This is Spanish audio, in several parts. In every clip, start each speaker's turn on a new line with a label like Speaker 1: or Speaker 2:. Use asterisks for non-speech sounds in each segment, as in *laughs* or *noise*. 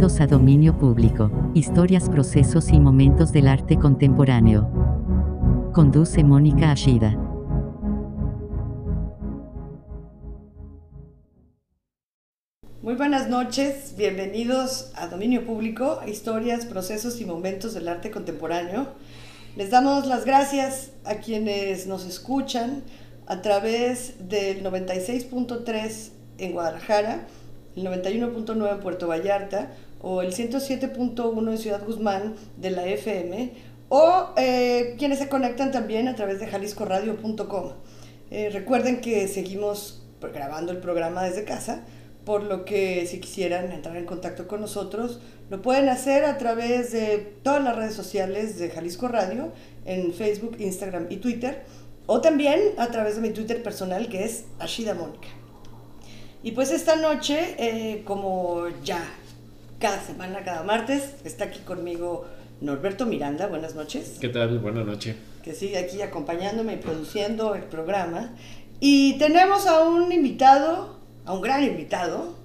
Speaker 1: A Dominio Público, historias, procesos y momentos del arte contemporáneo. Conduce Mónica Ashida.
Speaker 2: Muy buenas noches, bienvenidos a Dominio Público, historias, procesos y momentos del arte contemporáneo. Les damos las gracias a quienes nos escuchan a través del 96.3 en Guadalajara, el 91.9 en Puerto Vallarta o el 107.1 en Ciudad Guzmán de la FM o eh, quienes se conectan también a través de jaliscoradio.com. Eh, recuerden que seguimos grabando el programa desde casa, por lo que si quisieran entrar en contacto con nosotros, lo pueden hacer a través de todas las redes sociales de Jalisco Radio, en Facebook, Instagram y Twitter, o también a través de mi Twitter personal que es Ashida Mónica. Y pues esta noche, eh, como ya cada semana, cada martes, está aquí conmigo Norberto Miranda. Buenas noches.
Speaker 3: ¿Qué tal? Buenas noches.
Speaker 2: Que sigue aquí acompañándome y produciendo el programa. Y tenemos a un invitado, a un gran invitado,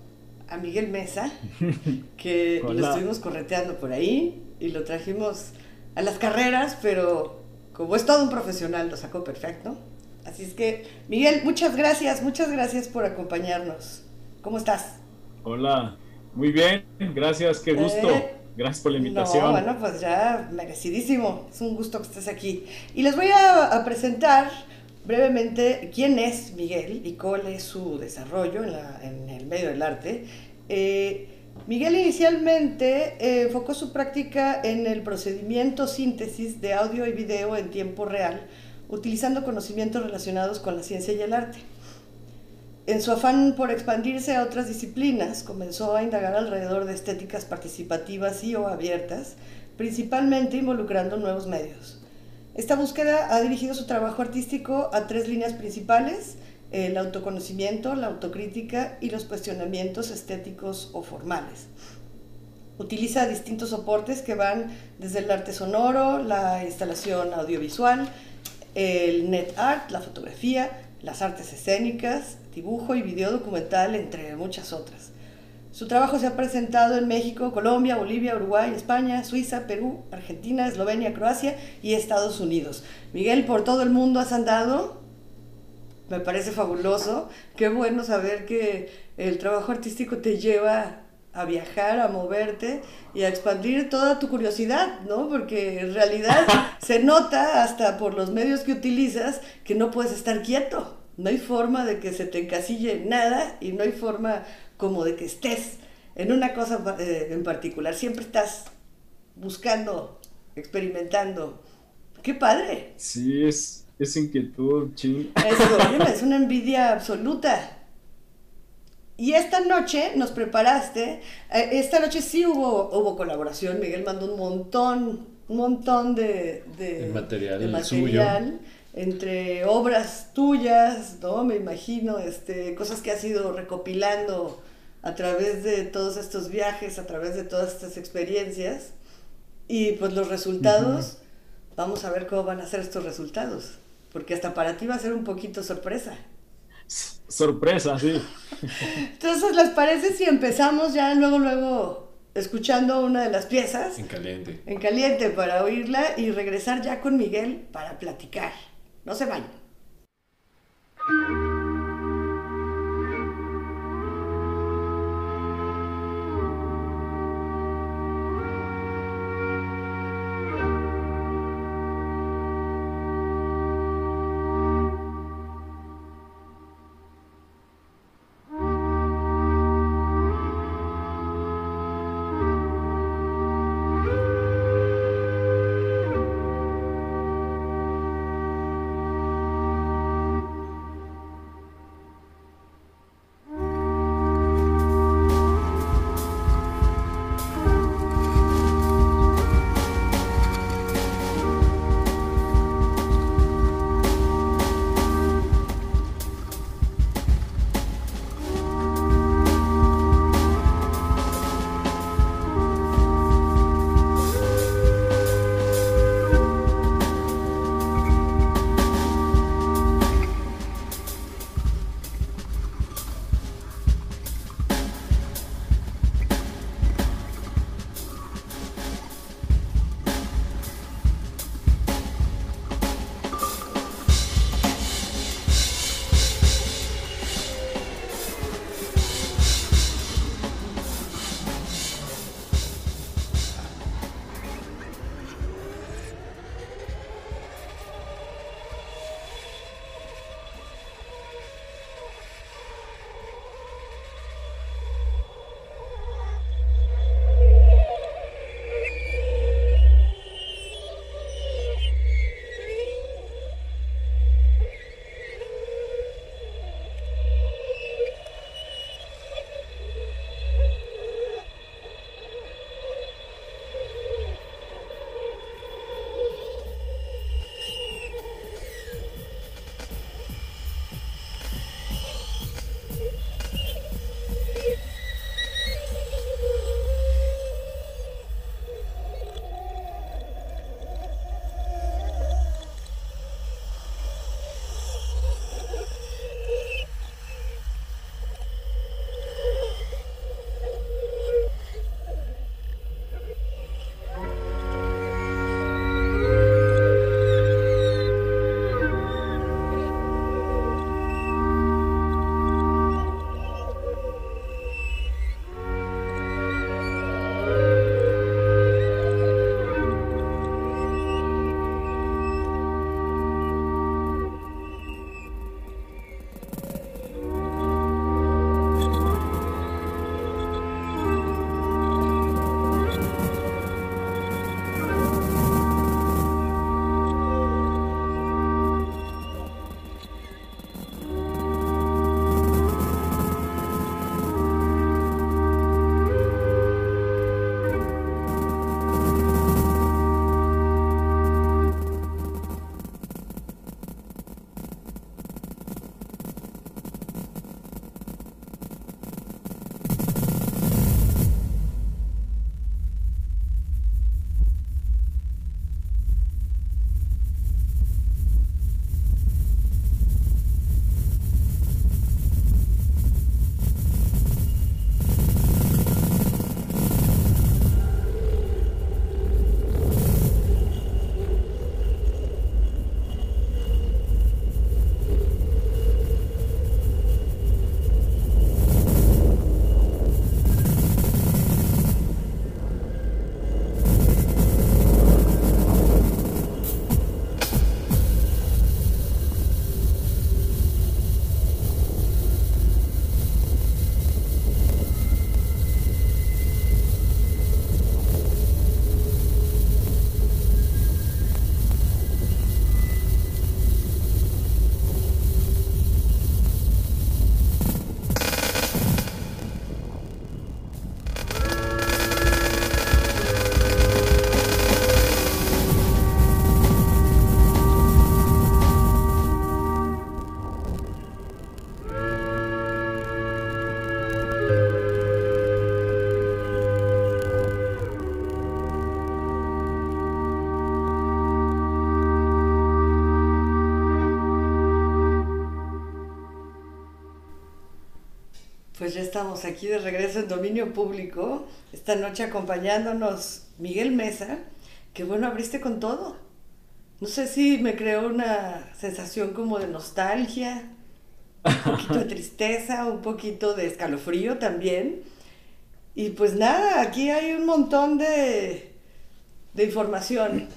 Speaker 2: a Miguel Mesa, *laughs* que lo estuvimos correteando por ahí y lo trajimos a las carreras, pero como es todo un profesional, lo sacó perfecto. Así es que, Miguel, muchas gracias, muchas gracias por acompañarnos. ¿Cómo estás?
Speaker 4: Hola, muy bien, gracias, qué gusto. Eh, gracias por la invitación.
Speaker 2: No, bueno, pues ya merecidísimo. Es un gusto que estés aquí. Y les voy a, presentar brevemente quién es Miguel y cuál es su desarrollo en, el medio del arte. Eh, Miguel inicialmente eh, enfocó su práctica en el procedimiento síntesis de audio y video en tiempo real utilizando conocimientos relacionados con la ciencia y el arte. En su afán por expandirse a otras disciplinas, comenzó a indagar alrededor de estéticas participativas y o abiertas, principalmente involucrando nuevos medios. Esta búsqueda ha dirigido su trabajo artístico a tres líneas principales, el autoconocimiento, la autocrítica y los cuestionamientos estéticos o formales. Utiliza distintos soportes que van desde el arte sonoro, la instalación audiovisual, el net art, la fotografía, las artes escénicas, dibujo y video documental, entre muchas otras. Su trabajo se ha presentado en México, Colombia, Bolivia, Uruguay, España, Suiza, Perú, Argentina, Eslovenia, Croacia y Estados Unidos. Miguel, por todo el mundo has andado. Me parece fabuloso. Qué bueno saber que el trabajo artístico te lleva a viajar, a moverte y a expandir toda tu curiosidad, ¿no? Porque en realidad *laughs* se nota hasta por los medios que utilizas que no puedes estar quieto. No hay forma de que se te encasille nada y no hay forma como de que estés en una cosa eh, en particular. Siempre estás buscando, experimentando. ¡Qué padre!
Speaker 4: Sí, es, es inquietud, ching.
Speaker 2: Es, *laughs* es una envidia absoluta. Y esta noche nos preparaste, eh, esta noche sí hubo, hubo colaboración, Miguel mandó un montón, un montón de,
Speaker 3: material,
Speaker 2: material entre obras tuyas, ¿no? Me imagino, este, cosas que has ido recopilando a través de todos estos viajes, a través de todas estas experiencias. Y pues los resultados, vamos a ver cómo van a ser estos resultados, porque hasta para ti va a ser un poquito sorpresa.
Speaker 4: Sorpresa, sí.
Speaker 2: Entonces, ¿les parece si empezamos ya luego, luego escuchando una de las piezas?
Speaker 3: En caliente.
Speaker 2: En caliente para oírla y regresar ya con Miguel para platicar. No se vayan. Estamos aquí de regreso en dominio público. Esta noche acompañándonos Miguel Mesa, que bueno, abriste con todo. No sé si me creó una sensación como de nostalgia, un poquito de tristeza, un poquito de escalofrío también. Y pues nada, aquí hay un montón de, de información.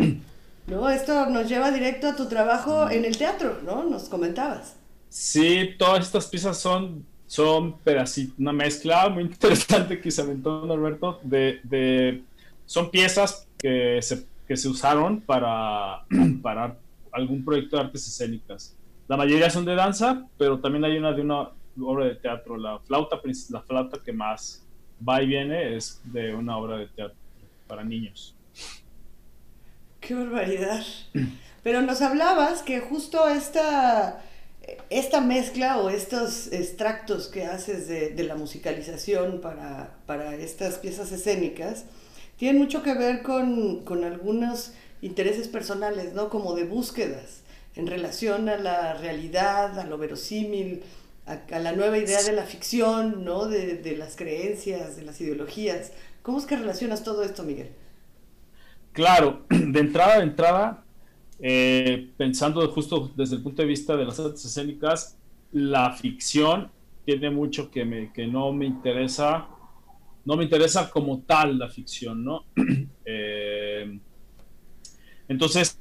Speaker 2: ¿no? Esto nos lleva directo a tu trabajo en el teatro, ¿no? Nos comentabas.
Speaker 4: Sí, todas estas piezas son, son una mezcla muy *laughs* interesante que se aventó Norberto, de, son piezas que se, que se usaron para, *clears throat* para algún proyecto de artes escénicas. La mayoría son de danza, pero también hay una de una obra de teatro. La flauta, la flauta que más va y viene es de una obra de teatro para niños.
Speaker 2: Qué barbaridad. *clears throat* Pero nos hablabas que justo esta, esta mezcla o estos extractos que haces de, la musicalización para, para, estas piezas escénicas tienen mucho que ver con, con algunos intereses personales, ¿no? Como de búsquedas en relación a la realidad, a lo verosímil, a, la nueva idea de la ficción, ¿no? De, de, las creencias, de las ideologías. ¿Cómo es que relacionas todo esto, Miguel?
Speaker 4: Claro, *clears throat* de entrada, de entrada, eh, pensando justo desde el punto de vista de las artes escénicas, la ficción tiene mucho que, no me interesa, no me interesa como tal la ficción, ¿no? *clears throat* Eh, entonces,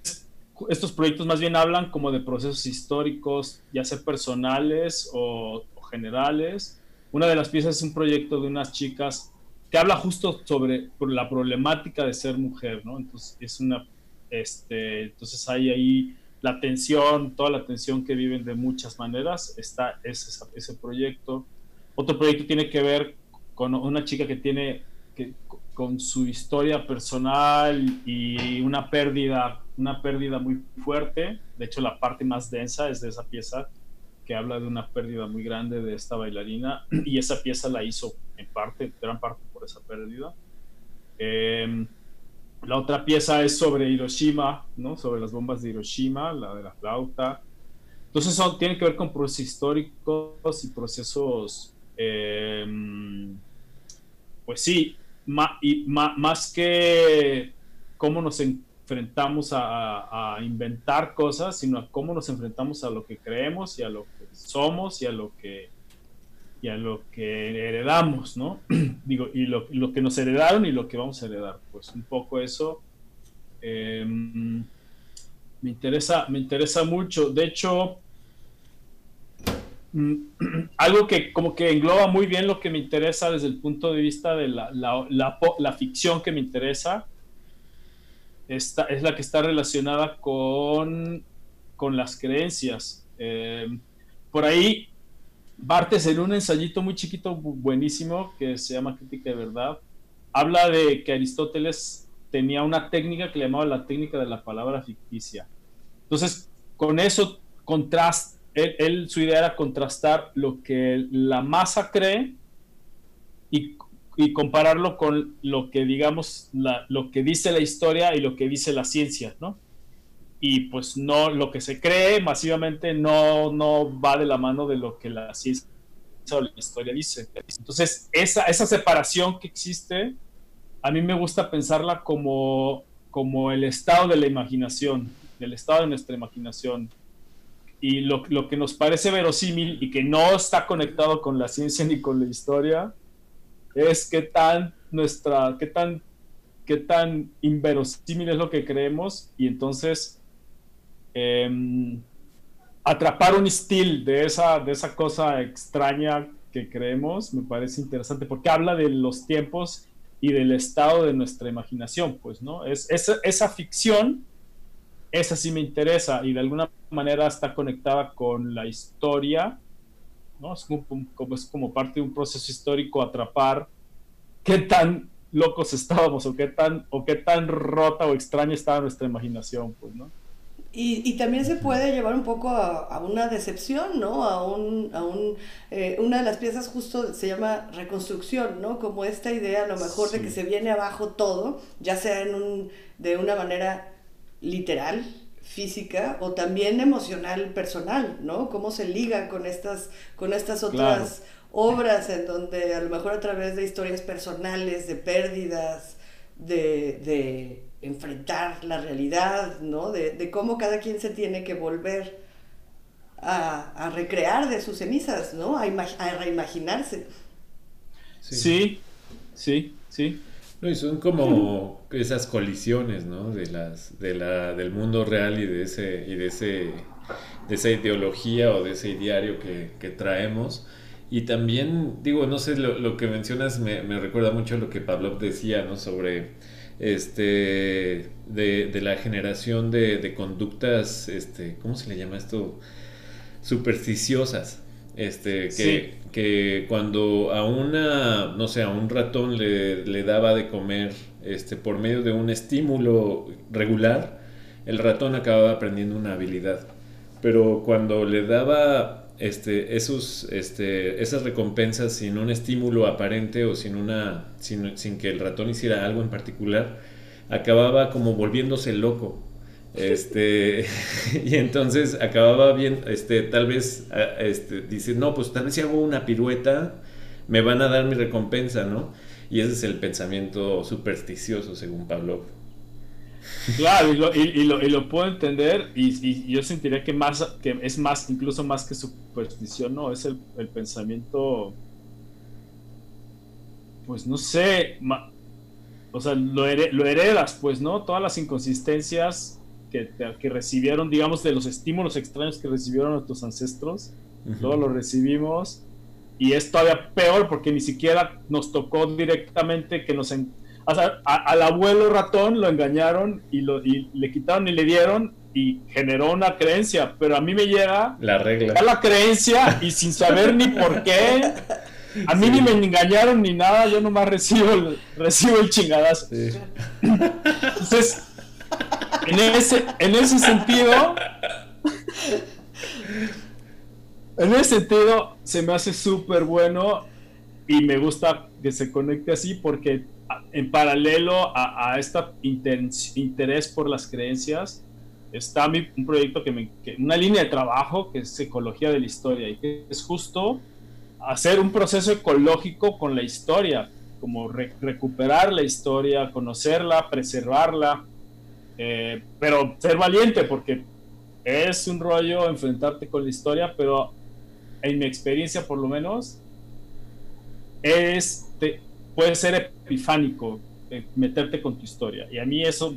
Speaker 4: estos proyectos más bien hablan como de procesos históricos, ya sea personales o, generales. Una de las piezas es un proyecto de unas chicas que habla justo sobre la problemática de ser mujer, ¿no? Entonces, es una, este, entonces hay ahí la tensión, toda la tensión que viven de muchas maneras, está ese, ese proyecto. Otro proyecto tiene que ver con una chica que tiene, que, con su historia personal y una pérdida una pérdida muy fuerte. De hecho, la parte más densa es de esa pieza que habla de una pérdida muy grande de esta bailarina *clears throat* y esa pieza la hizo en parte, gran parte por esa pérdida. Em, la otra pieza es sobre Hiroshima, ¿no? Sobre las bombas de Hiroshima, la de la flauta. Entonces son, tiene que ver con procesos históricos y procesos, em, pues sí, y más que cómo nos, enfrentamos a, inventar cosas, sino a cómo nos enfrentamos a lo que creemos y a lo que somos y a lo que, lo que heredamos, ¿no? *clears throat* Digo, y lo, que nos heredaron y lo que vamos a heredar. Pues un poco eso em, me, interesa, me interesa mucho. De hecho, mm, *clears throat* algo que como que engloba muy bien lo que me interesa desde el punto de vista de la, ficción que me interesa esta, es la que está relacionada con, con las creencias. Eh, por ahí, Bartes en un ensayito muy chiquito, buenísimo, que se llama Crítica de Verdad, habla de que Aristóteles tenía una técnica que le llamaba la técnica de la palabra ficticia. Entonces, con eso, contrast, él, su idea era contrastar lo que la masa cree y y compararlo con lo que digamos, lo que dice la historia y lo que dice la ciencia, ¿no? Y pues no, lo que se cree masivamente no, no va de la mano de lo que la ciencia o la historia dice. Entonces, esa, esa separación que existe, a mí me gusta pensarla como, como el estado de la imaginación, el estado de nuestra imaginación. Y lo, lo que nos parece verosímil y que no está conectado con la ciencia ni con la historia, es qué tan nuestra, qué tan, qué tan inverosímil es lo que creemos y entonces em, atrapar un estilo de esa, de esa cosa extraña que creemos me parece interesante porque habla de los tiempos y del estado de nuestra imaginación, pues, ¿no? Es, esa, esa ficción, esa sí me interesa y de alguna manera está conectada con la historia ¿no? Es como, es como parte de un proceso histórico atrapar qué tan locos estábamos o qué tan, o qué tan rota o extraña estaba nuestra imaginación, pues, ¿no?
Speaker 2: Y, y, también se puede llevar un poco a, una decepción, ¿no? A un, a un eh, una de las piezas justo se llama reconstrucción, ¿no? Como esta idea a lo mejor de que se viene abajo todo, ya sea en un, de una manera literal, física o también emocional personal, ¿no? Cómo se liga con estas, con estas otras obras en donde a lo mejor a través de historias personales, de pérdidas, de, de enfrentar la realidad, ¿no? De, de, cómo cada quien se tiene que volver a, a recrear de sus cenizas, ¿no? A, a reimaginarse.
Speaker 4: Sí, sí, sí.
Speaker 3: No, y son como esas colisiones, ¿no? De las, de la, del mundo real y de ese, y de ese, de esa ideología o de ese ideario que, que traemos. Y también, digo, no sé, lo, lo que mencionas me, me, recuerda mucho a lo que Pavlov decía, ¿no? Sobre este de, de la generación de, de, conductas, este, ¿cómo se le llama esto? Supersticiosas. Este, que, sí. que cuando a una, no sé, a un ratón le, le, daba de comer este, por medio de un estímulo regular, el ratón acababa aprendiendo una habilidad. Pero cuando le daba este, esos, este, esas recompensas sin un estímulo aparente o sin, una, sin, que el ratón hiciera algo en particular, acababa como volviéndose loco. Este, *laughs* y entonces acababa bien, este, tal vez, este, dice, no, pues tal vez si hago una pirueta, me van a dar mi recompensa, ¿no? Y ese es el pensamiento supersticioso, según Pablo.
Speaker 4: Claro, y lo, y, y, lo, y lo, puedo entender, y, yo sentiría que más, que es más, incluso más que superstición, ¿no? Es el, el pensamiento, pues no sé, ma, o sea, lo, her, lo heredas, pues, ¿no? Todas las inconsistencias que, que, recibieron, digamos, de los estímulos extraños que recibieron nuestros ancestros. Uh -huh. Todos los recibimos. Y es todavía peor porque ni siquiera nos tocó directamente que nos... En, o sea, a, al abuelo ratón lo engañaron y, lo, y le quitaron y le dieron y generó una creencia, pero a mí me llega
Speaker 3: la regla.
Speaker 4: la creencia y sin saber ni por qué. A mí sí. ni me engañaron ni nada, yo nomás recibo el, recibo el chingadazo. Sí. Entonces, en ese, en ese sentido, en ese sentido, se me hace súper bueno y me gusta que se conecte así porque en paralelo a, a este interés por las creencias, está mi, un proyecto que me, que, una línea de trabajo que es psicología de la historia y que es justo hacer un proceso ecológico con la historia, como re, recuperar la historia, conocerla, preservarla, eh, pero ser valiente porque es un rollo enfrentarte con la historia, pero en mi experiencia por lo menos es te, puede ser epifánico eh, meterte con tu historia. Y a mí eso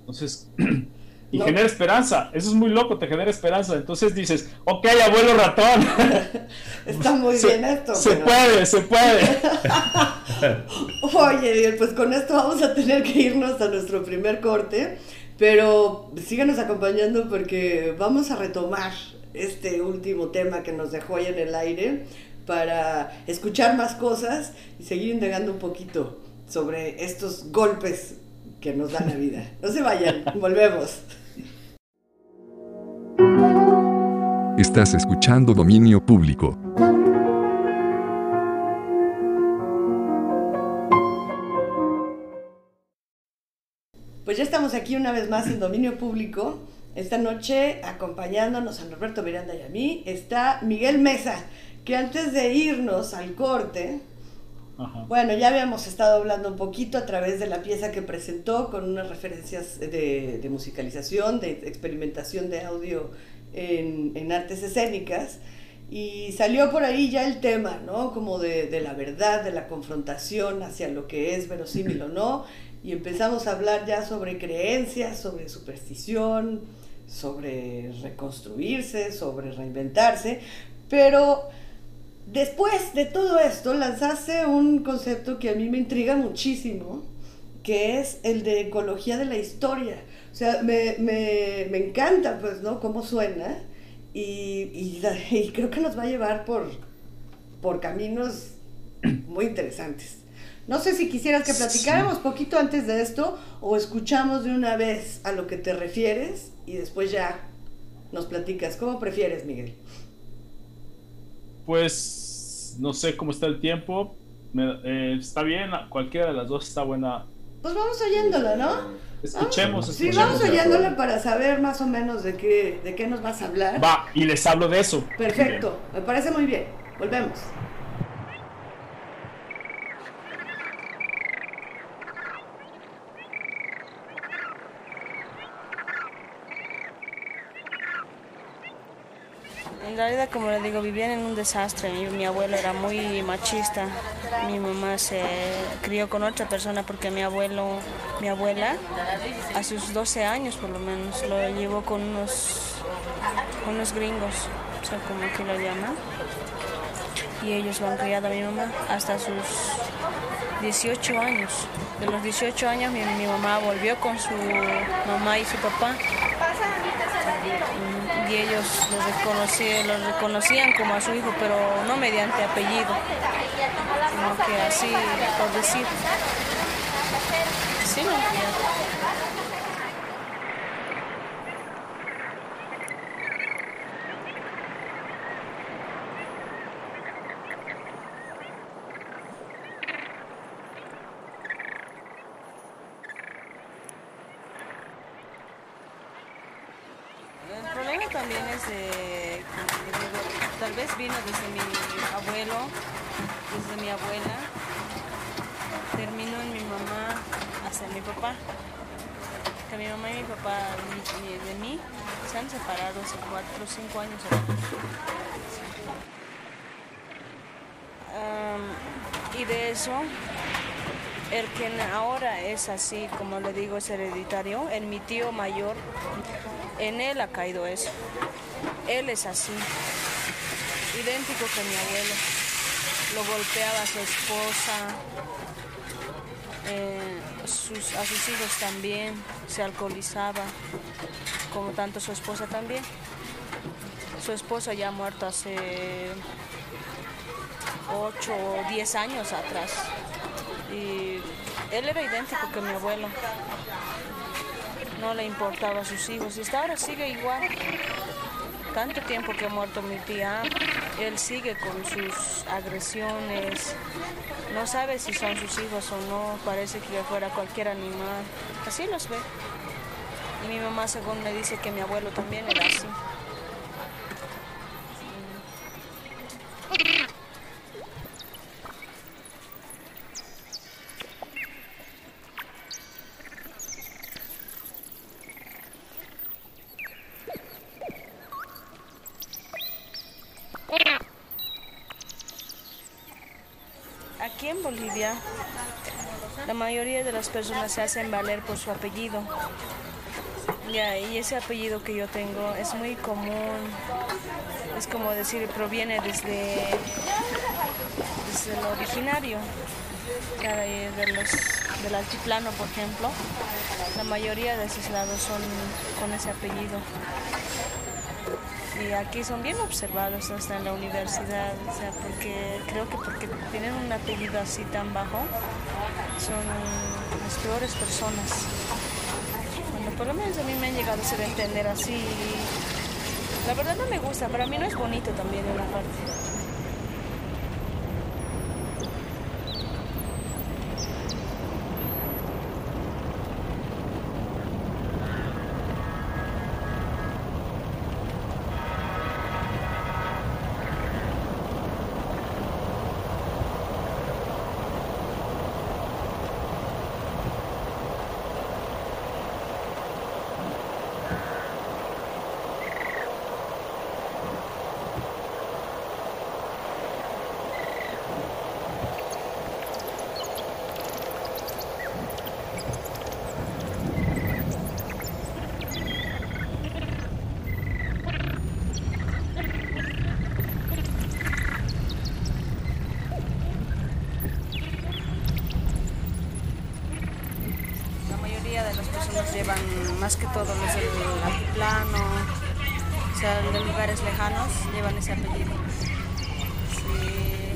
Speaker 4: entonces *clears throat* y no. genera esperanza. Eso es muy loco te genera esperanza. Entonces dices ok abuelo ratón. *laughs*
Speaker 2: Está muy
Speaker 4: se,
Speaker 2: bien esto
Speaker 4: se pero... puede se puede. *laughs*
Speaker 2: Oye, pues con esto vamos a tener que irnos a nuestro primer corte, pero síganos acompañando porque vamos a retomar este último tema que nos dejó ahí en el aire para escuchar más cosas y seguir indagando un poquito sobre estos golpes que nos dan la vida. No se vayan, *laughs* volvemos.
Speaker 5: Estás escuchando Dominio Público.
Speaker 2: Pues ya estamos aquí una vez más en Dominio Público. Esta noche, acompañándonos a Norberto Miranda y a mí, está Miguel Mesa, que antes de irnos al corte, Ajá. bueno, ya habíamos estado hablando un poquito a través de la pieza que presentó con unas referencias de, de musicalización, de experimentación de audio en, en, artes escénicas. Y salió por ahí ya el tema, ¿no? Como de, de la verdad, de la confrontación hacia lo que es verosímil o no y empezamos a hablar ya sobre creencias, sobre superstición, sobre reconstruirse, sobre reinventarse, pero después de todo esto lanzaste un concepto que a mí me intriga muchísimo, que es el de ecología de la historia. O sea, me, me, me encanta, pues, ¿no? Cómo suena y, y, *laughs* y creo que nos va a llevar por, por caminos muy interesantes. No sé si quisieras que platicáramos sí. poquito antes de esto o escuchamos de una vez a lo que te refieres y después ya nos platicas. ¿Cómo prefieres, Miguel?
Speaker 4: Pues no sé cómo está el tiempo. Me, eh, está bien, cualquiera de las dos está buena.
Speaker 2: Pues vamos oyéndola, ¿no?
Speaker 4: Escuchemos,
Speaker 2: ¿Ah? Sí, vamos oyéndola para saber más o menos de qué, de qué nos vas a hablar.
Speaker 4: Va, y les hablo de eso.
Speaker 2: Perfecto, me parece muy bien. Volvemos.
Speaker 6: Realidad, como le digo, vivían en un desastre. Mi, mi abuelo era muy machista. Mi mamá se crió con otra persona porque mi abuelo, mi abuela, a sus 12 años por lo menos, lo llevó con unos, con unos gringos, o sea, como aquí lo llaman. Y ellos lo han criado a mi mamá hasta sus 18 años. De los 18 años mi, mi mamá volvió con su mamá y su papá y ellos lo reconocían, como a su hijo, pero no mediante apellido, sino que así por decir. Sí, lo El problema también es de, como le digo, tal vez vino desde mi abuelo, desde mi abuela, terminó en mi mamá hasta mi papá. Que mi mamá y mi papá mi- de mí se han separado hace cuatro o cinco años. Y de eso, el que ahora es así, como le digo, es hereditario, en mi tío mayor, en él ha caído eso. Él es así, idéntico que mi abuelo. Lo golpeaba a su esposa, eh, a sus hijos también, se alcoholizaba, como tanto su esposa también. Su esposa ya ha muerto hace 8 o 10 años atrás. Y él era idéntico que mi abuelo. No le importaba a sus hijos. Y hasta ahora sigue igual. Tanto tiempo que ha muerto mi tía, él sigue con sus agresiones. No sabe si son sus hijos o no. Parece que fuera cualquier animal. Así los ve. Y mi mamá, según me dice que mi abuelo también era así. La mayoría de las personas se hacen valer por su apellido. Y ese apellido que yo tengo es muy común. Es como decir, proviene desde, desde lo originario. De los, del altiplano, por ejemplo. La mayoría de esos lados son con ese apellido. Y aquí son bien observados hasta en la universidad, o sea, porque creo que porque tienen un apellido así tan bajo, son las peores personas. Bueno, por lo menos a mí me han llegado a hacer entender así. La verdad no me gusta, para mí no es bonito también en una parte. La mayoría de las personas llevan, más que todo los del altiplano, o sea, de lugares lejanos, llevan ese apellido. Sí.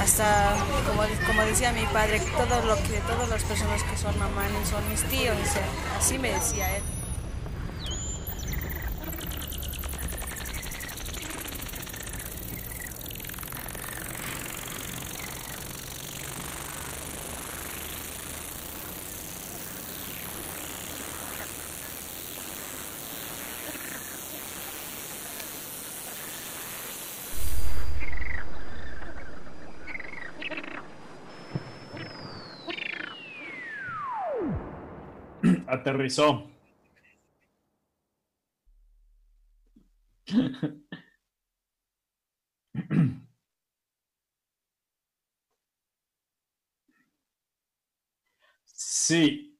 Speaker 6: Hasta, como, como decía mi padre, todo lo que, todas las personas que son mamanes son mis tíos, así me decía él.
Speaker 4: Aterrizó. Sí.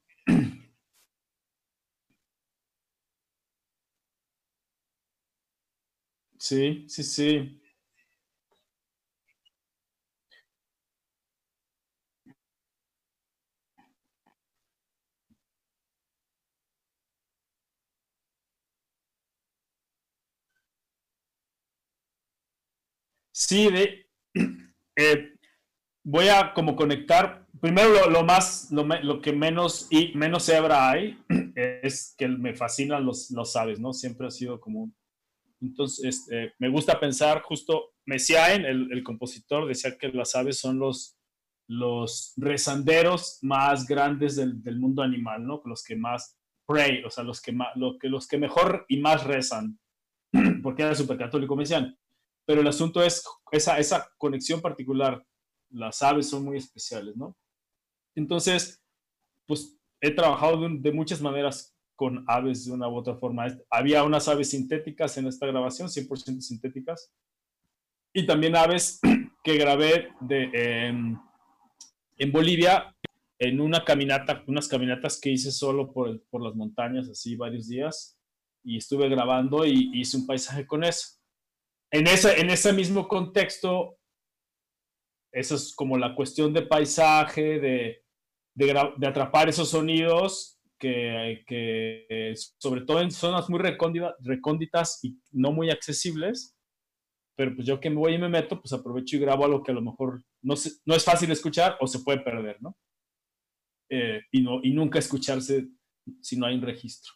Speaker 4: Sí, sí, sí. Sí, *clears throat* eh, voy a como conectar, primero lo, más, lo, que menos y menos hebra hay *clears throat* es que me fascinan los, los aves, ¿no? Siempre ha sido como Entonces, este, me gusta pensar justo, Messiaen, el, el compositor, decía que las aves son los, los rezanderos más grandes del, mundo animal, ¿no? Los que más pray, o sea, los que, más, lo que, los que mejor y más rezan, *clears throat* porque era súper católico, me decían pero el asunto es esa, conexión particular. Las aves son muy especiales, ¿no? Entonces, pues he trabajado de, muchas maneras con aves de una u otra forma. Había unas aves sintéticas en esta grabación, 100% sintéticas, y también aves *clears throat* que grabé de, en Bolivia en una caminata, unas caminatas que hice solo por, por las montañas, así varios días, y estuve grabando y hice un paisaje con eso en, ese, en ese mismo contexto, eso es como la cuestión de paisaje, de, de, atrapar esos sonidos que, que, sobre todo en zonas muy recónditas y no muy accesibles, pero pues yo que me voy y me meto, pues aprovecho y grabo algo que a lo mejor no, no es fácil escuchar o se puede perder, ¿no? Eh, y, no y nunca escucharse si no hay un registro.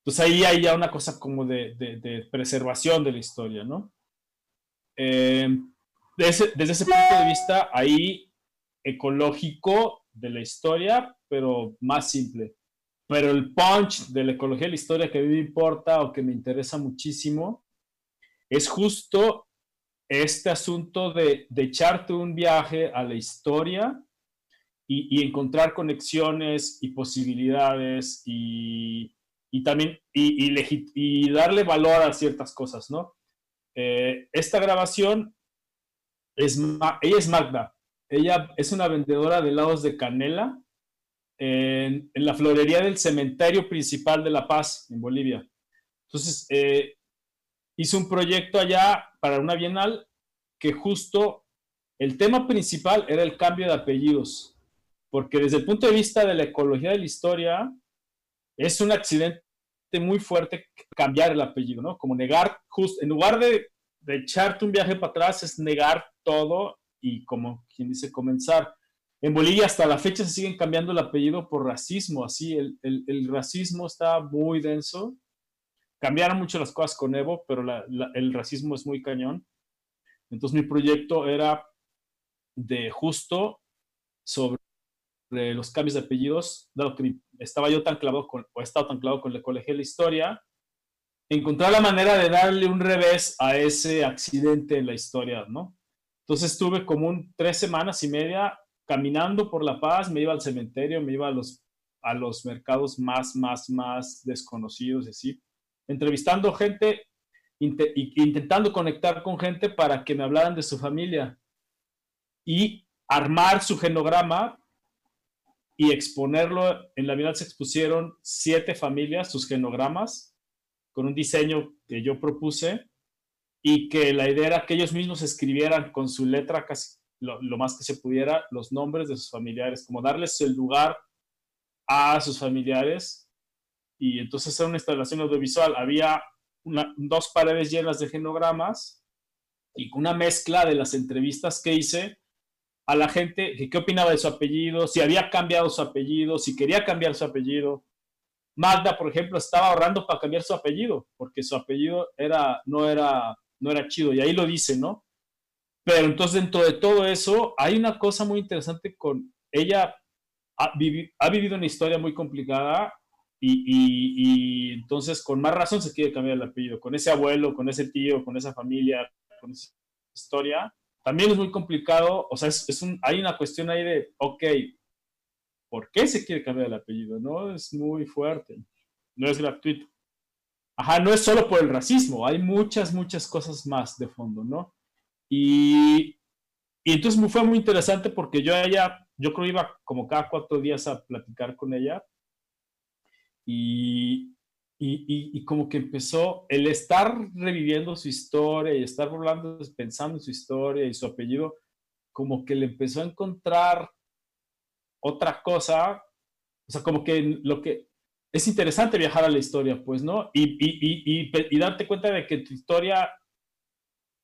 Speaker 4: Entonces ahí hay ya una cosa como de, de, de preservación de la historia, ¿no? Eh, desde, ese punto de vista, ahí ecológico de la historia, pero más simple. Pero el punch de la ecología de la historia que a mí me importa o que me interesa muchísimo es justo este asunto de, echarte un viaje a la historia y, encontrar conexiones y posibilidades y, también y, y, darle valor a ciertas cosas, ¿no? Eh, esta grabación, es, ella es Magda. Ella es una vendedora de helados de canela en, la florería del cementerio principal de La Paz, en Bolivia. Entonces, eh, hizo un proyecto allá para una bienal que justo el tema principal era el cambio de apellidos, porque desde el punto de vista de la ecología de la historia, es un accidente muy fuerte cambiar el apellido, ¿no? Como negar, justo, en lugar de, echarte un viaje para atrás, es negar todo y como quien dice, comenzar. En Bolivia hasta la fecha se siguen cambiando el apellido por racismo, así, el, el, racismo está muy denso. Cambiaron mucho las cosas con Evo, pero el racismo es muy cañón. Entonces mi proyecto era de justo sobre los cambios de apellidos, dado que estaba yo tan clavado con, o he tan clavado con la colegio de la historia, encontrar la manera de darle un revés a ese accidente en la historia, ¿no? Entonces estuve como un tres semanas y media caminando por La Paz, me iba al cementerio, me iba a los, a los mercados más, más, más desconocidos, así, entrevistando gente, intentando conectar con gente para que me hablaran de su familia y armar su genograma y exponerlo. En la Bienal se expusieron siete familias, sus genogramas, con un diseño que yo propuse y que la idea era que ellos mismos escribieran con su letra casi lo, más que se pudiera los nombres de sus familiares, como darles el lugar a sus familiares. Y entonces era una instalación audiovisual. Había dos paredes llenas de genogramas y una mezcla de las entrevistas que hice a la gente que qué opinaba de su apellido, si había cambiado su apellido, si quería cambiar su apellido. Magda, por ejemplo, estaba ahorrando para cambiar su apellido, porque su apellido era, no, era, no era chido, y ahí lo dice, ¿no? Pero entonces dentro de todo eso hay una cosa muy interesante con ella, ha, vivido una historia muy complicada y, y, entonces con más razón se quiere cambiar el apellido, con ese abuelo, con ese tío, con esa familia, con esa historia, también es muy complicado, o sea, es, un, hay una cuestión ahí de, ok, por qué se quiere cambiar el apellido, ¿no? Es muy fuerte, no es gratuito. Ajá, no es solo por el racismo, hay muchas, muchas cosas más de fondo, ¿no? Y, y entonces fue muy interesante porque yo ella, yo creo iba como cada cuatro días a platicar con ella y, y, y, como que empezó el estar reviviendo su historia y estar hablando, pensando en su historia y su apellido, como que le empezó a encontrar otra cosa, o sea, como que lo que es interesante viajar a la historia, pues, ¿no? Y, y, y, darte cuenta de que tu historia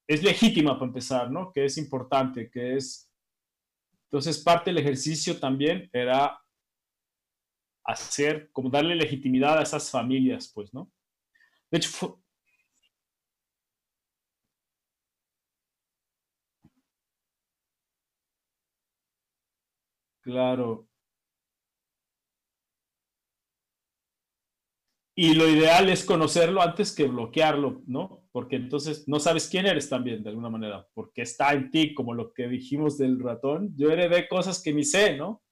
Speaker 4: es legítima para empezar, ¿no? Que es importante, que es... Entonces, parte del ejercicio también era hacer, como darle legitimidad a esas familias, pues, ¿no? De hecho, Claro. Y lo ideal es conocerlo antes que bloquearlo, ¿no? Porque entonces no sabes quién eres también, de alguna manera, porque está en ti, como lo que dijimos del ratón. Yo heredé cosas que ni sé, ¿no?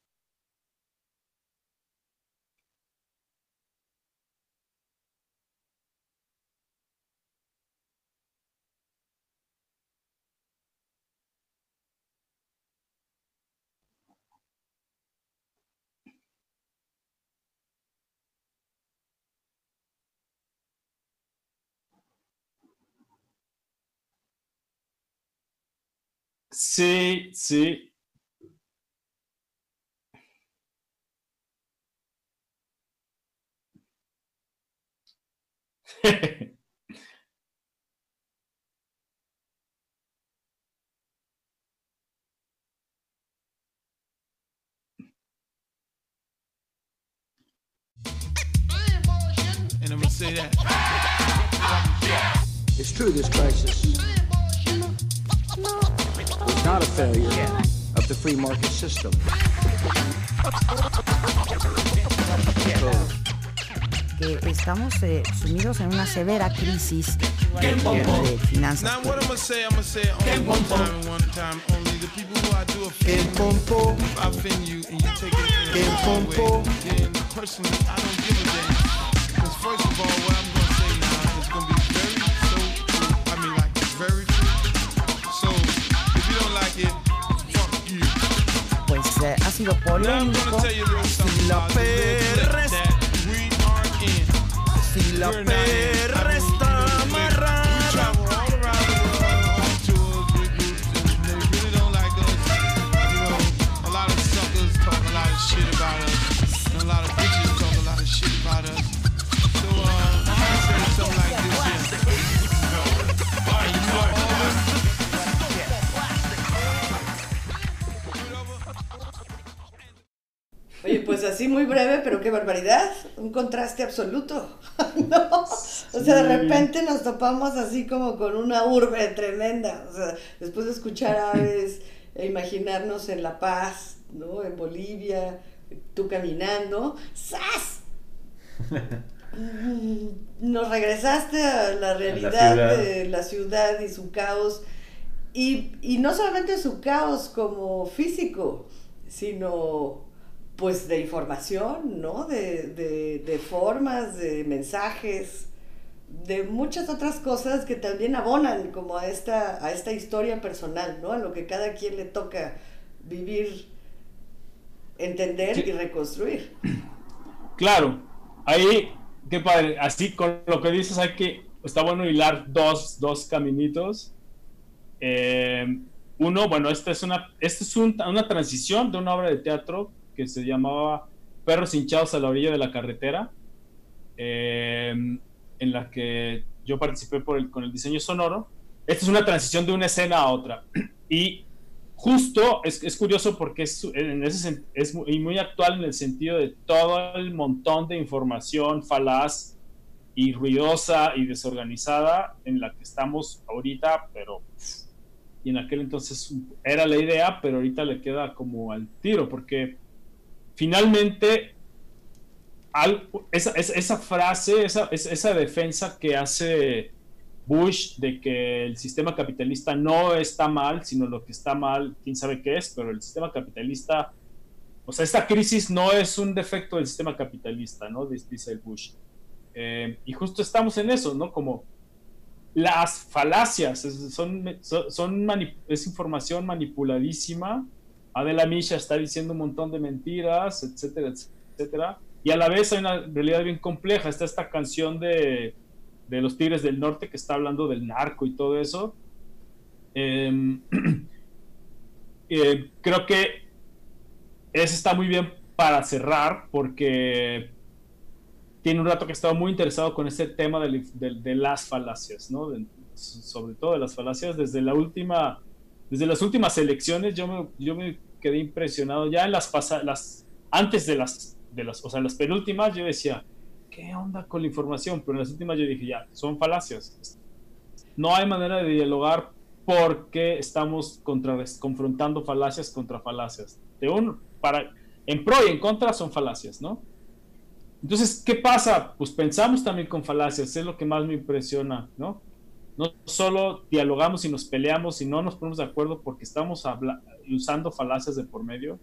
Speaker 4: Sí, sí.
Speaker 7: And I'm gonna say that. It's true, this crisis was not a failure of the free market system.
Speaker 8: que estamos eh, sumidos en una severa crisis de, de finanzas.
Speaker 7: Now clip that we are in.
Speaker 9: Si la
Speaker 7: We're
Speaker 2: pues así muy breve, pero qué barbaridad. Un contraste absoluto. *laughs* ¿No? O sea, de repente nos topamos así como con una urbe tremenda. O sea, después de escuchar aves e imaginarnos en La Paz, ¿no? En Bolivia, tú caminando. Mm, *laughs* Nos regresaste a la realidad de la ciudad y su caos. Y, y no solamente su caos como físico, sino pues de información, ¿no? De, de, de formas, de mensajes, de muchas otras cosas que también abonan como a esta, a esta historia personal, ¿no? A lo que cada quien le toca vivir, entender y reconstruir.
Speaker 4: Claro, ahí, qué padre. Así con lo que dices, hay que, está bueno hilar dos, dos caminitos. Eh, uno, bueno, esta es, una, esta es un- una transición de una obra de teatro que se llamaba Perros hinchados a la orilla de la carretera, eh, en la que yo participé por el- con el diseño sonoro. Esta es una transición de una escena a otra. *clears throat* Y justo es, es curioso porque es, en ese, es muy, muy actual en el sentido de todo el montón de información falaz y ruidosa y desorganizada en la que estamos ahorita, pero y en aquel entonces era la idea, pero ahorita le queda como al tiro, porque finalmente al- esa, frase, esa defensa que hace Bush de que el sistema capitalista no está mal, sino lo que está mal, quién sabe qué es, pero el sistema capitalista o sea, esta crisis no es un defecto del sistema capitalista, ¿no? Dice el Bush. Eh, y justo estamos en eso, ¿no? Como las falacias, son, son, es información manipuladísima. Adela Misha está diciendo un montón de mentiras, etcétera, etcétera. Y a la vez hay una realidad bien compleja. Está esta canción de, de los Tigres del Norte que está hablando del narco y todo eso. Em, *clears throat* eh, creo que ese está muy bien para cerrar porque tiene un rato que he estado muy interesado con ese tema de, las falacias, ¿no? sobre todo de las falacias desde la última, desde las últimas elecciones yo me, yo me quedé impresionado ya en las pasadas, antes de las, de las, o sea, las penúltimas yo decía, ¿qué onda con la información? Pero en las últimas yo dije, ya, son falacias. No hay manera de dialogar porque estamos contra, confrontando falacias contra falacias. De un, para, en pro y en contra son falacias, ¿no? Entonces, ¿qué pasa? Pues pensamos también con falacias, es lo que más me impresiona, ¿no? No solo dialogamos y nos peleamos y no nos ponemos de acuerdo porque estamos usando falacias de por medio,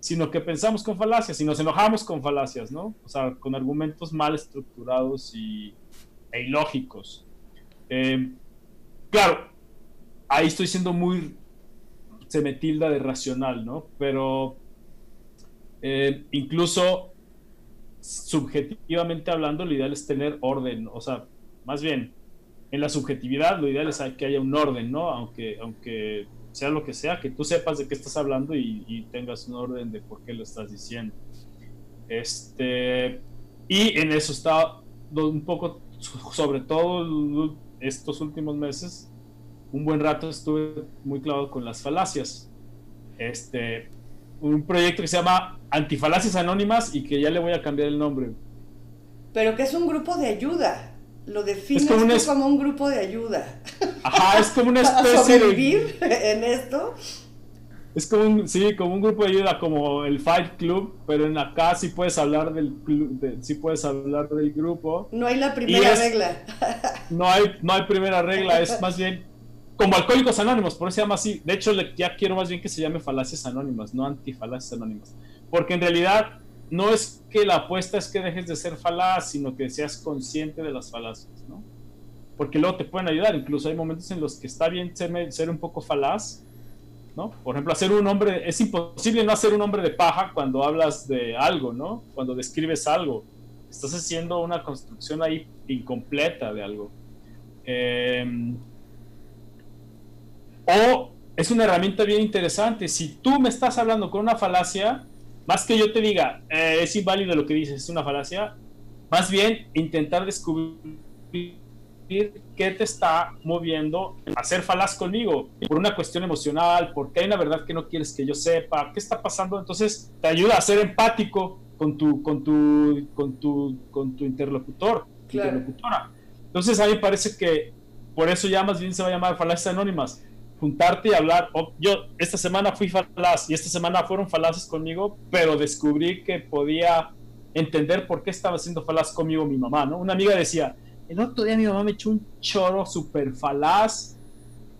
Speaker 4: sino que pensamos con falacias y nos enojamos con falacias, ¿no? O sea, con argumentos mal estructurados y, e ilógicos. Eh, claro, ahí estoy siendo muy se me tilda de racional, ¿no? Pero eh, incluso subjetivamente hablando, lo ideal es tener orden, o sea, más bien, en la subjetividad lo ideal es que haya un orden, ¿no? Aunque, aunque sea lo que sea, que tú sepas de qué estás hablando y, tengas un orden de por qué lo estás diciendo. Este, y en eso está un poco, sobre todo estos últimos meses, un buen rato estuve muy clavado con las falacias. Este, un proyecto que se llama Antifalacias Anónimas y que ya le voy a cambiar el nombre.
Speaker 2: Pero que es un grupo de ayuda. Lo defines como, como, un grupo de ayuda.
Speaker 4: Ajá, es como una *laughs* especie
Speaker 2: Para sobrevivir en esto.
Speaker 4: Es como un, sí, como un grupo de ayuda, como el Fight Club, pero en acá sí puedes hablar del club, sí puedes hablar del grupo.
Speaker 2: No hay la primera regla.
Speaker 4: No hay, no hay primera regla, es más bien como Alcohólicos Anónimos, por eso se llama así. De hecho, ya quiero más bien que se llame Falacias Anónimas, no Antifalacias Anónimas. Porque en realidad no es que la apuesta es que dejes de ser falaz, sino que seas consciente de las falacias, ¿no? Porque luego te pueden ayudar. Incluso hay momentos en los que está bien ser, ser un poco falaz, ¿no? Por ejemplo, hacer un hombre, es imposible no hacer un hombre de paja cuando hablas de algo, ¿no? Cuando describes algo. Estás haciendo una construcción ahí incompleta de algo. Eh, o es una herramienta bien interesante. Si tú me estás hablando con una falacia, más que yo te diga, eh, es inválido lo que dices, es una falacia, más bien intentar descubrir qué te está moviendo a ser falaz conmigo, por una cuestión emocional, porque hay una verdad que no quieres que yo sepa, qué está pasando, entonces te ayuda a ser empático con tu, con tu, con tu, con tu interlocutor, interlocutora. Entonces a mí me parece que por eso ya más bien se va a llamar falacias anónimas, juntarte y hablar. yo esta semana fui falaz y esta semana fueron falaces conmigo, pero descubrí que podía entender por qué estaba siendo falaz conmigo mi mamá, ¿no? Una amiga decía, el otro día mi mamá me echó un choro súper falaz.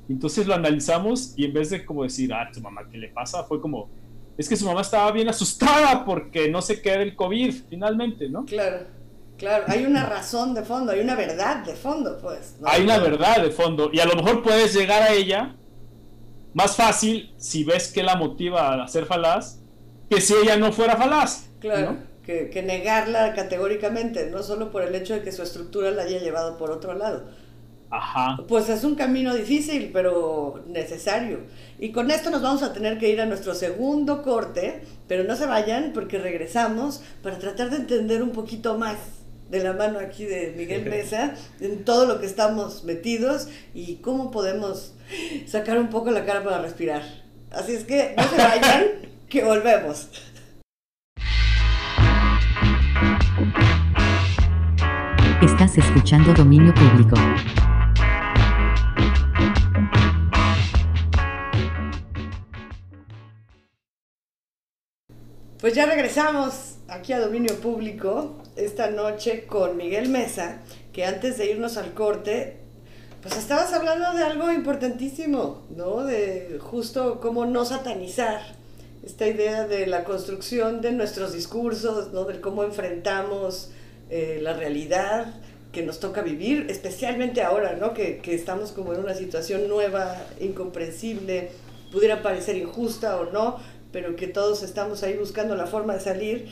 Speaker 4: Entonces lo analizamos y en vez de como decir, ah, tu mamá, ¿qué le pasa? Fue como, es que su mamá estaba bien asustada porque no se queda el COVID finalmente, ¿no?
Speaker 2: Claro. Claro, hay una razón de fondo, hay una verdad de fondo, pues.
Speaker 4: Hay una verdad de fondo y a lo mejor puedes llegar a ella más fácil si ves que la motiva a ser falaz que si ella no fuera falaz.
Speaker 2: Claro, que, negarla categóricamente, no solo por el hecho de que su estructura la haya llevado por otro lado.
Speaker 4: Ajá.
Speaker 2: Pues es un camino difícil, pero necesario. Y con esto nos vamos a tener que ir a nuestro segundo corte, pero no se vayan porque regresamos para tratar de entender un poquito más de la mano aquí de Miguel Mesa en todo lo que estamos metidos y cómo podemos sacar un poco la cara para respirar. Así es que no se vayan, *laughs* que volvemos.
Speaker 1: Estás escuchando Dominio Público.
Speaker 2: Pues ya regresamos aquí a Dominio Público esta noche con Miguel Mesa, que antes de irnos al corte, pues estabas hablando de algo importantísimo, ¿no? De justo cómo no satanizar esta idea de la construcción de nuestros discursos, ¿no? de cómo enfrentamos eh, la realidad que nos toca vivir, especialmente ahora, ¿no? que, que estamos como en una situación nueva, incomprensible, pudiera parecer injusta o no, pero que todos estamos ahí buscando la forma de salir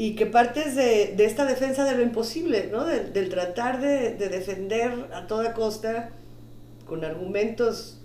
Speaker 2: y que partes de, de esta defensa de lo imposible, ¿no? del, del tratar de, de, defender a toda costa con argumentos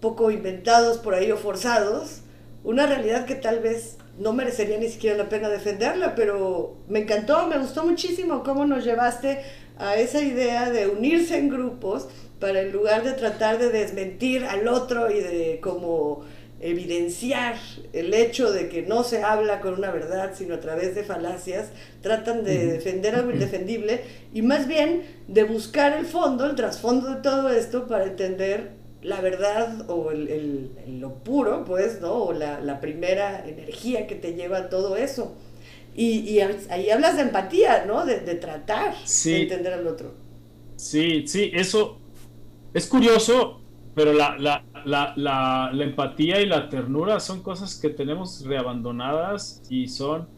Speaker 2: poco inventados por ahí o forzados, una realidad que tal vez no merecería ni siquiera la pena defenderla, pero me encantó, me gustó muchísimo cómo nos llevaste a esa idea de unirse en grupos para en lugar de tratar de desmentir al otro y de como evidenciar el hecho de que no se habla con una verdad, sino a través de falacias, tratan de defender algo indefendible y más bien de buscar el fondo, el trasfondo de todo esto para entender la verdad o el, el, lo puro, pues, ¿no? O la, la, primera energía que te lleva a todo eso. Y, y ahí hablas de empatía, ¿no? De, de tratar
Speaker 4: sí.
Speaker 2: de entender al otro.
Speaker 4: Sí, sí, eso es curioso, pero la, la, la, la, la empatía y la ternura son cosas que tenemos reabandonadas y son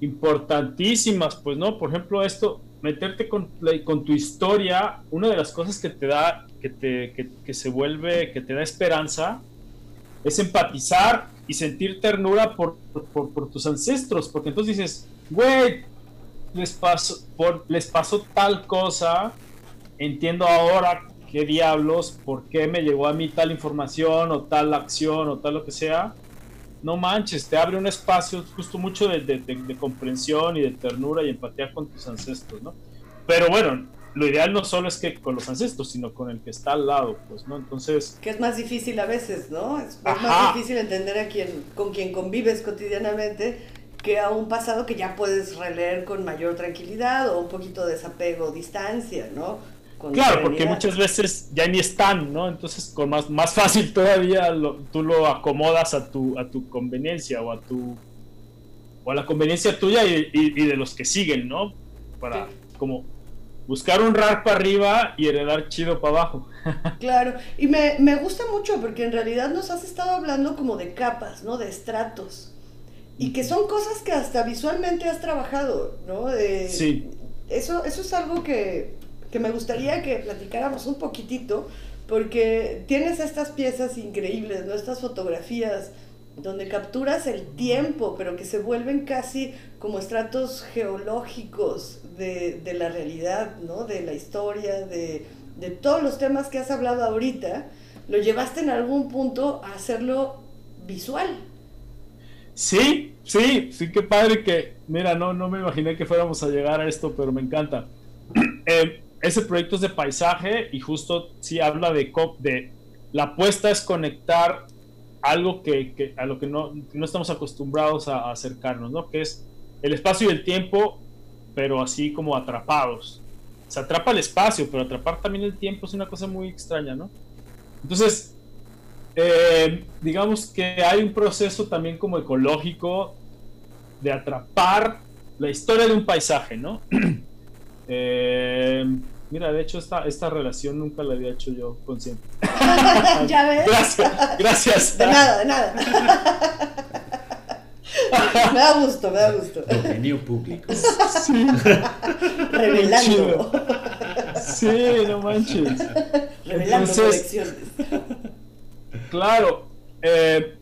Speaker 4: importantísimas, pues, ¿no? Por ejemplo, esto, meterte con, con tu historia, una de las cosas que te da, que, te, que, que se vuelve, que te da esperanza, es empatizar y sentir ternura por, por, por, tus ancestros, porque entonces dices, güey, les pasó, les pasó tal cosa, entiendo ahora qué diablos, por qué me llegó a mí tal información o tal acción o tal lo que sea. No manches, te abre un espacio justo mucho de, de, de, de comprensión y de ternura y empatía con tus ancestros, ¿no? Pero bueno, lo ideal no solo es que con los ancestros, sino con el que está al lado, pues, ¿no? Entonces...
Speaker 2: Que es más difícil a veces, ¿no? Es, es más difícil entender a quien, con quien convives cotidianamente que a un pasado que ya puedes releer con mayor tranquilidad o un poquito de desapego, distancia, ¿no?
Speaker 4: Claro, porque muchas veces ya ni están, ¿no? Entonces, con más, más fácil *laughs* todavía lo, tú lo acomodas a tu, a tu conveniencia o a tu o a la conveniencia tuya y, y, y de los que siguen, ¿no? Para sí. como buscar un rack para arriba y heredar chido para abajo. *laughs*
Speaker 2: claro, y me, me, gusta mucho porque en realidad nos has estado hablando como de capas, ¿no? De estratos. Y que son cosas que hasta visualmente has trabajado, ¿no? De,
Speaker 4: sí.
Speaker 2: Eso, eso es algo que, que me gustaría que platicáramos un poquitito, porque tienes estas piezas increíbles, ¿no? Estas fotografías donde capturas el tiempo, pero que se vuelven casi como estratos geológicos de, de la realidad, ¿no? De la historia, de, de, todos los temas que has hablado ahorita, lo llevaste en algún punto a hacerlo visual.
Speaker 4: Sí, sí, sí, qué padre que, mira, no, no me imaginé que fuéramos a llegar a esto, pero me encanta. *clears throat* Eh, ese proyecto es de paisaje y justo sí habla de, de la apuesta es conectar algo que, a lo que no, no estamos acostumbrados a, a, acercarnos, ¿no? Que es el espacio y el tiempo, pero así como atrapados. Se atrapa el espacio, pero atrapar también el tiempo es una cosa muy extraña, ¿no? Entonces, eh, digamos que hay un proceso también como ecológico de atrapar la historia de un paisaje, ¿no? *clears throat* eh, Mira, de hecho, esta, esta relación nunca la había hecho yo consciente. *laughs*
Speaker 2: ¿Ya ves?
Speaker 4: Gracias, gracias.
Speaker 2: De nada, de nada. me da gusto, me da gusto.
Speaker 3: Dominio público.
Speaker 4: Sí.
Speaker 2: Revelando.
Speaker 4: Sí, no manches.
Speaker 2: Revelando Entonces, colecciones.
Speaker 4: Claro. Eh,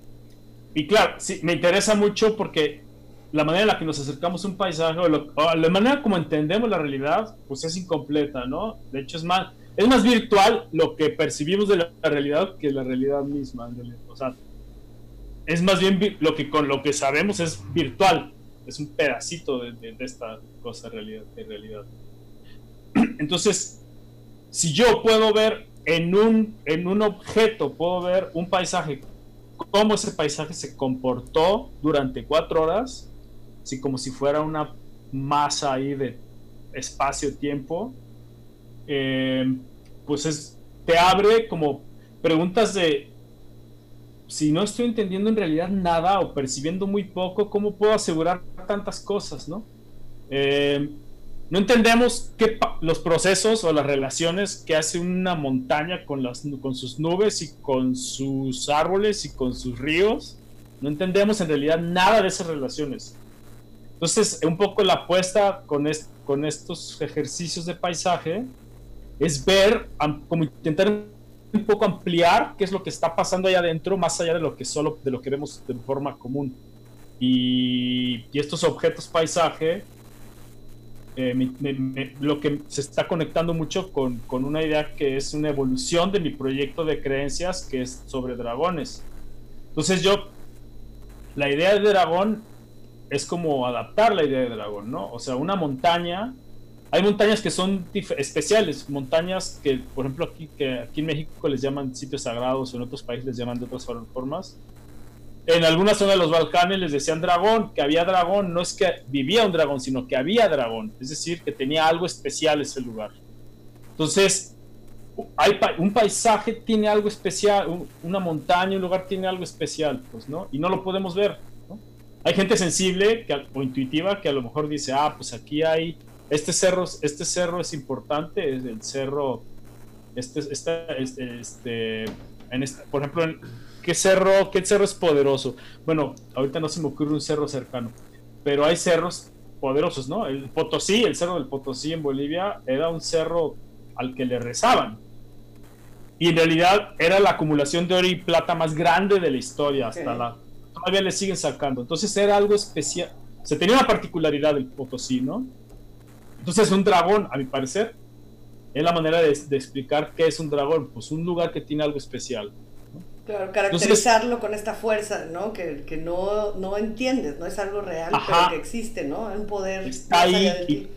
Speaker 4: y claro, sí, me interesa mucho porque la manera en la que nos acercamos a un paisaje o, lo, o, la manera como entendemos la realidad, pues es incompleta, ¿no? De hecho, es más, es más virtual lo que percibimos de la realidad que la realidad misma. O sea, es más bien lo que con lo que sabemos es virtual, es un pedacito de, de, de esta cosa realidad, de realidad. *clears throat* Entonces, si yo puedo ver en un, en un objeto, puedo ver un paisaje, cómo ese paisaje se comportó durante cuatro horas, así como si fuera una masa ahí de espacio-tiempo, eh, pues es, te abre como preguntas de si no estoy entendiendo en realidad nada o percibiendo muy poco, ¿cómo puedo asegurar tantas cosas, no? Eh, no entendemos los procesos o las relaciones que hace una montaña con, las, con sus nubes y con sus árboles y con sus ríos. No entendemos en realidad nada de esas relaciones. Entonces, un poco la apuesta con, con estos ejercicios de paisaje es ver, como intentar un poco ampliar qué es lo que está pasando allá adentro, más allá de lo que solo de lo que vemos de forma común. Y, estos objetos paisaje, eh, lo que se está conectando mucho con, con, una idea que es una evolución de mi proyecto de creencias, que es sobre dragones. Entonces yo, la idea de dragón es como adaptar la idea de dragón, ¿no? O sea, una montaña hay montañas que son especiales, montañas que, por ejemplo, aquí, aquí en México les llaman sitios sagrados en otros países les llaman de otras formas. En alguna zona de los Balcanes les decían dragón, que había dragón, no es que vivía un dragón, sino que había dragón, es decir, que tenía algo especial ese lugar. Entonces, hay un paisaje tiene algo especial, una montaña, un lugar tiene algo especial, pues, ¿no? Y no lo podemos ver. Hay gente sensible que, o intuitiva que a lo mejor dice, ah, pues aquí hay este cerro, este cerro es importante, es el cerro, este, este, este, en este, por ejemplo, ¿qué cerro, ¿qué cerro es poderoso? Bueno, ahorita no se me ocurre un cerro cercano, pero hay cerros poderosos, ¿no? El Potosí, el cerro del Potosí en Bolivia, era un cerro al que le rezaban. Y en realidad era la acumulación de oro y plata más grande de la historia hasta la... Todavía le siguen sacando. Entonces era algo especial. Se tenía una particularidad del Potosí, ¿no? Entonces un dragón, a mi parecer, es la manera de, explicar qué es un dragón, pues un lugar que tiene algo especial.
Speaker 2: Claro, caracterizarlo con esta fuerza, ¿no? Que, que no, no, entiendes, no es algo real, pero que existe, ¿no? Un poder.
Speaker 4: Está ahí.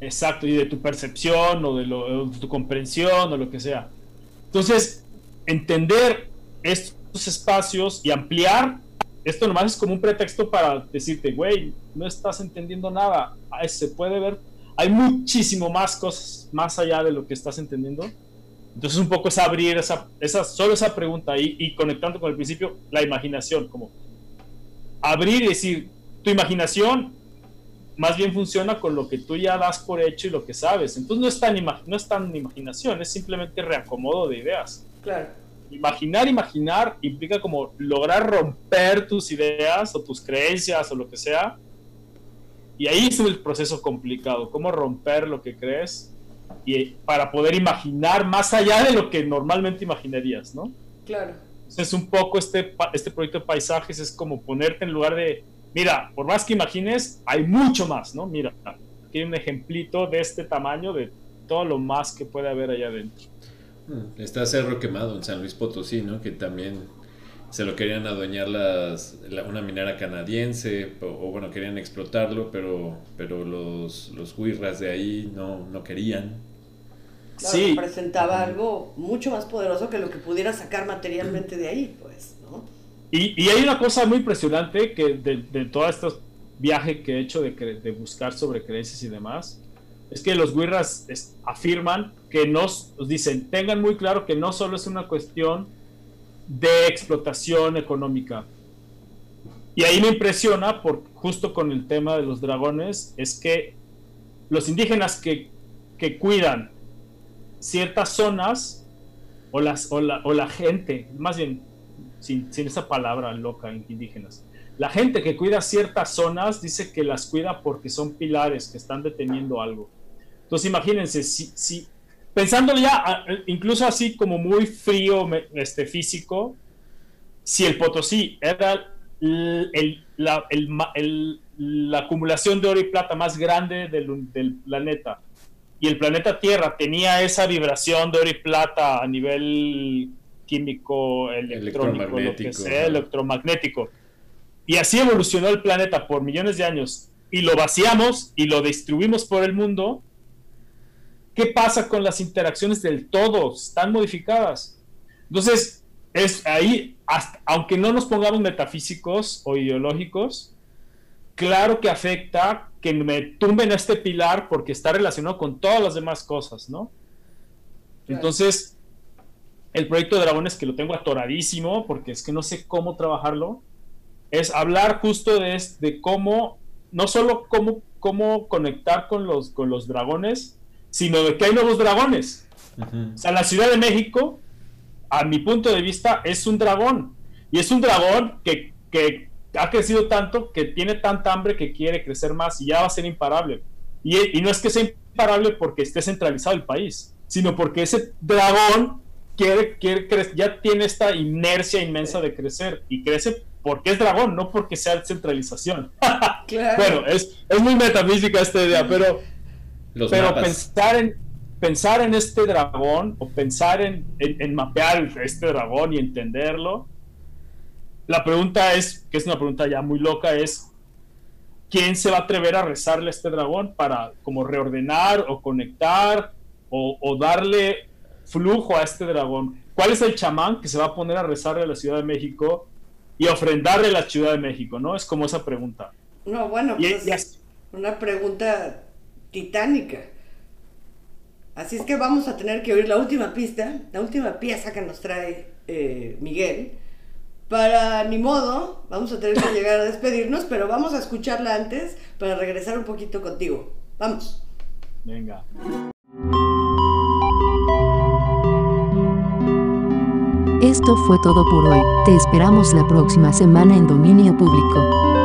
Speaker 4: exacto, y de tu percepción o de, lo, de tu comprensión o lo que sea. Entonces, entender estos espacios y ampliar, esto nomás es como un pretexto para decirte, güey, no estás entendiendo nada, se puede ver hay muchísimo más cosas más allá de lo que estás entendiendo. Entonces un poco es abrir esa, esa solo esa pregunta ahí y conectando con el principio, la imaginación, como abrir y decir, tu imaginación más bien funciona con lo que tú ya das por hecho y lo que sabes. Entonces no es tan, no es tan imaginación, es simplemente reacomodo de ideas.
Speaker 2: Claro.
Speaker 4: Imaginar, imaginar implica como lograr romper tus ideas o tus creencias o lo que sea y ahí es el proceso complicado, cómo romper lo que crees y para poder imaginar más allá de lo que normalmente imaginarías, ¿no?
Speaker 2: Claro.
Speaker 4: Entonces un poco este, este proyecto de paisajes es como ponerte en lugar de, mira, por más que imagines, hay mucho más, ¿no? Mira, aquí hay un ejemplito de este tamaño de todo lo más que puede haber allá adentro.
Speaker 3: Mm, está Cerro Quemado en San Luis Potosí, ¿no? Que también se lo querían adueñar las, una minera canadiense, o, bueno, querían explotarlo, pero, pero los, los huirras de ahí no, no querían.
Speaker 2: sí. Presentaba algo mucho más poderoso que lo que pudiera sacar materialmente de ahí, pues, ¿no?
Speaker 4: Y, y hay una cosa muy impresionante que de, de todo este viaje que he hecho de, de buscar sobre creencias y demás, es que los huirras afirman que nos dicen, tengan muy claro que no solo es una cuestión de explotación económica. Y ahí me impresiona, por, justo con el tema de los dragones, es que los indígenas que, que cuidan ciertas zonas, o, las, o, la, o la gente, más bien sin, esa palabra loca, indígenas, la gente que cuida ciertas zonas dice que las cuida porque son pilares que están deteniendo algo. Entonces imagínense, si, si pensándolo ya, incluso así como muy frío, este, físico, si el Potosí era la, acumulación de oro y plata más grande del, planeta, y el planeta Tierra tenía esa vibración de oro y plata a nivel químico, electrónico, lo que sea, electromagnético, y así evolucionó el planeta por millones de años, y lo vaciamos y lo distribuimos por el mundo, ¿Qué pasa con las interacciones del todo? Están modificadas. Entonces, es ahí, aunque no nos pongamos metafísicos o ideológicos, claro que afecta que me tumben este pilar porque está relacionado con todas las demás cosas, ¿no? Entonces, el proyecto de Dragones, que lo tengo atoradísimo, porque es que no sé cómo trabajarlo, es hablar justo de, de cómo no solo cómo, cómo conectar con los, con los dragones, sino de que hay nuevos dragones. O sea, la Ciudad de México, a mi punto de vista, es un dragón. Y es un dragón que, que ha crecido tanto, que tiene tanta hambre que quiere crecer más y ya va a ser imparable. Y, y no es que sea imparable porque esté centralizado el país, sino porque ese dragón quiere, quiere ya tiene esta inercia inmensa de crecer y crece porque es dragón, no porque sea centralización. *laughs* Claro. bueno, es, es muy metafísica esta idea, pero pero pensar en, pensar en este dragón o pensar en, en, mapear este dragón y entenderlo, la pregunta es, que es una pregunta ya muy loca, es ¿quién se va a atrever a rezarle a este dragón para como reordenar o conectar o, o darle flujo a este dragón? ¿Cuál es el chamán que se va a poner a rezarle a la Ciudad de México y ofrendarle a la Ciudad de México? ¿No? Es como esa pregunta.
Speaker 2: No, bueno, pues es una pregunta titánica. Así es que vamos a tener que oír la última pista, la última pieza que nos trae eh, Miguel. Para ni modo, vamos a tener que *laughs* llegar a despedirnos, pero vamos a escucharla antes para regresar un poquito contigo. Vamos.
Speaker 4: Venga.
Speaker 9: Esto fue todo por hoy. Te esperamos la próxima semana en Dominio Público.